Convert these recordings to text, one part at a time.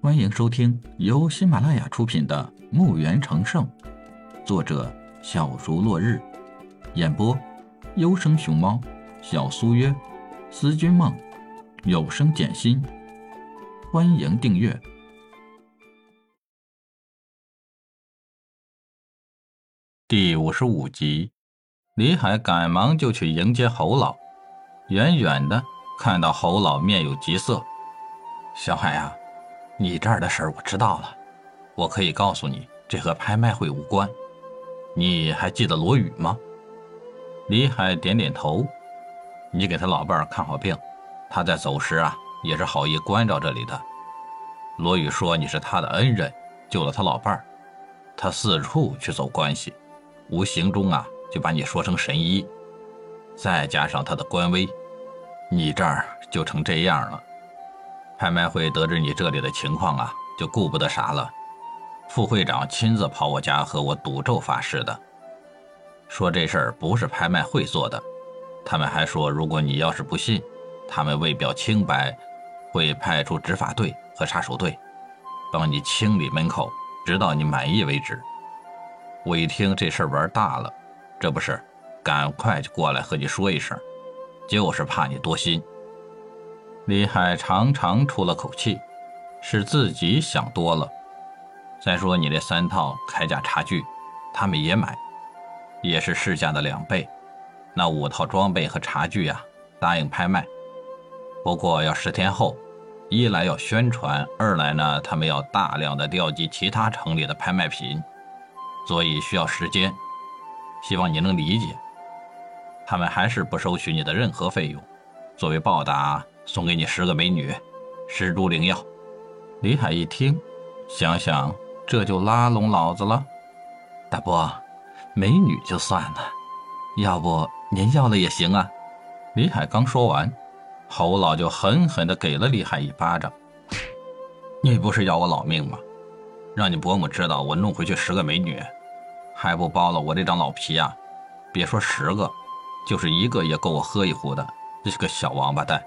欢迎收听由喜马拉雅出品的《墓园成圣》，作者小竹落日，演播优生熊猫、小苏约、思君梦、有声简心。欢迎订阅第五十五集。李海赶忙就去迎接侯老，远远的看到侯老面有急色。小海啊，你这儿的事儿我知道了，我可以告诉你，这和拍卖会无关。你还记得罗宇吗？李海点点头。你给他老伴儿看好病，他在走时啊，也是好意关照这里的。罗宇说你是他的恩人，救了他老伴儿，他四处去走关系，无形中啊就把你说成神医，再加上他的官威，你这儿就成这样了。拍卖会得知你这里的情况啊，就顾不得啥了。副会长亲自跑我家和我赌咒发誓的，说这事儿不是拍卖会做的。他们还说，如果你要是不信，他们为表清白，会派出执法队和杀手队，帮你清理门口，直到你满意为止。我一听这事儿玩大了，这不是，赶快就过来和你说一声，就是怕你多心。李海长长出了口气，是自己想多了。再说你那三套铠甲茶具，他们也买，也是市价的两倍。那五套装备和茶具呀，答应拍卖。不过要十天后，一来要宣传，二来呢，他们要大量的调集其他城里的拍卖品，所以需要时间。希望你能理解。他们还是不收取你的任何费用，作为报答。送给你十个美女，十株灵药。李海一听，想想这就拉拢老子了。大伯，美女就算了，要不您要了也行啊。李海刚说完，侯老就狠狠地给了李海一巴掌。你不是要我老命吗？让你伯母知道我弄回去十个美女，还不剥了我这张老皮啊？别说十个，就是一个也够我喝一壶的。这是个小王八蛋。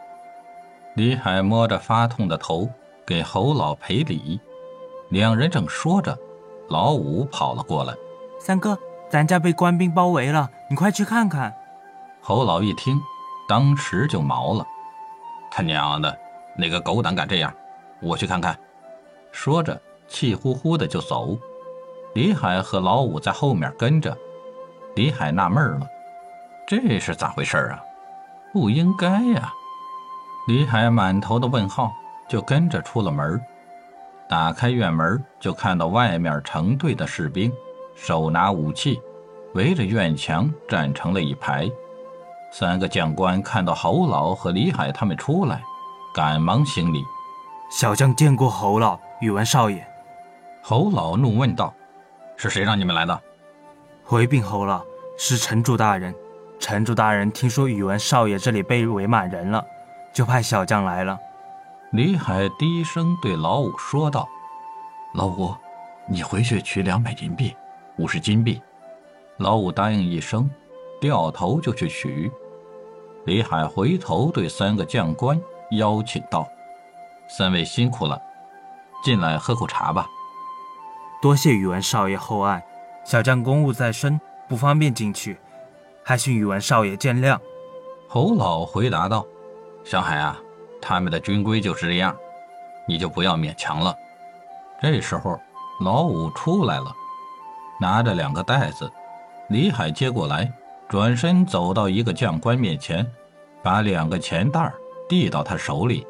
李海摸着发痛的头，给侯老赔礼。两人正说着，老五跑了过来：“三哥，咱家被官兵包围了，你快去看看。”侯老一听，当时就毛了：“他娘的，哪个狗胆敢这样？我去看看。”说着，气呼呼的就走。李海和老五在后面跟着。李海纳闷了：“这是咋回事啊？不应该呀！”李海满头的问号，就跟着出了门。打开院门，就看到外面成队的士兵，手拿武器，围着院墙站成了一排。三个将官看到侯老和李海他们出来，赶忙行礼：“小将见过侯老、宇文少爷。”侯老怒问道：“是谁让你们来的？”回禀侯老，是城主大人。城主大人听说宇文少爷这里被围满人了。就派小将来了。李海低声对老五说道：“老五，你回去取两百银币，五十金币。”老五答应一声，掉头就去取。李海回头对三个将官邀请道：“三位辛苦了，进来喝口茶吧。”多谢宇文少爷厚爱，小将公务在身，不方便进去，还请宇文少爷见谅。”侯老回答道。小海啊，他们的军规就是这样，你就不要勉强了。这时候，老五出来了，拿着两个袋子。李海接过来，转身走到一个将官面前，把两个钱袋递到他手里。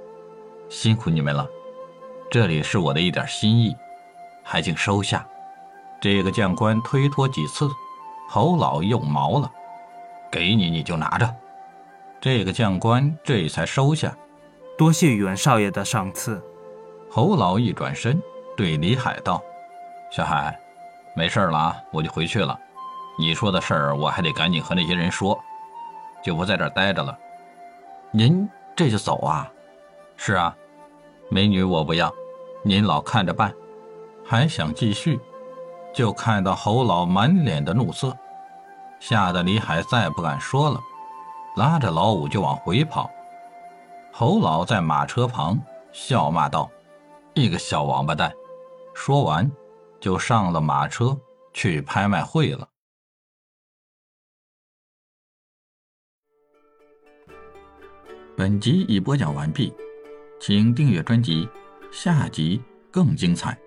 辛苦你们了，这里是我的一点心意，还请收下。这个将官推脱几次，侯老又毛了，给你你就拿着。这个将官这才收下，多谢宇文少爷的赏赐。侯老一转身对李海道：“小海，没事了啊，我就回去了。你说的事儿我还得赶紧和那些人说，就不在这儿待着了。您这就走啊？是啊，美女我不要，您老看着办。还想继续，就看到侯老满脸的怒色，吓得李海再不敢说了。”拉着老五就往回跑，侯老在马车旁笑骂道：“一个小王八蛋！说完，就上了马车去拍卖会了。本集已播讲完毕，请订阅专辑，下集更精彩。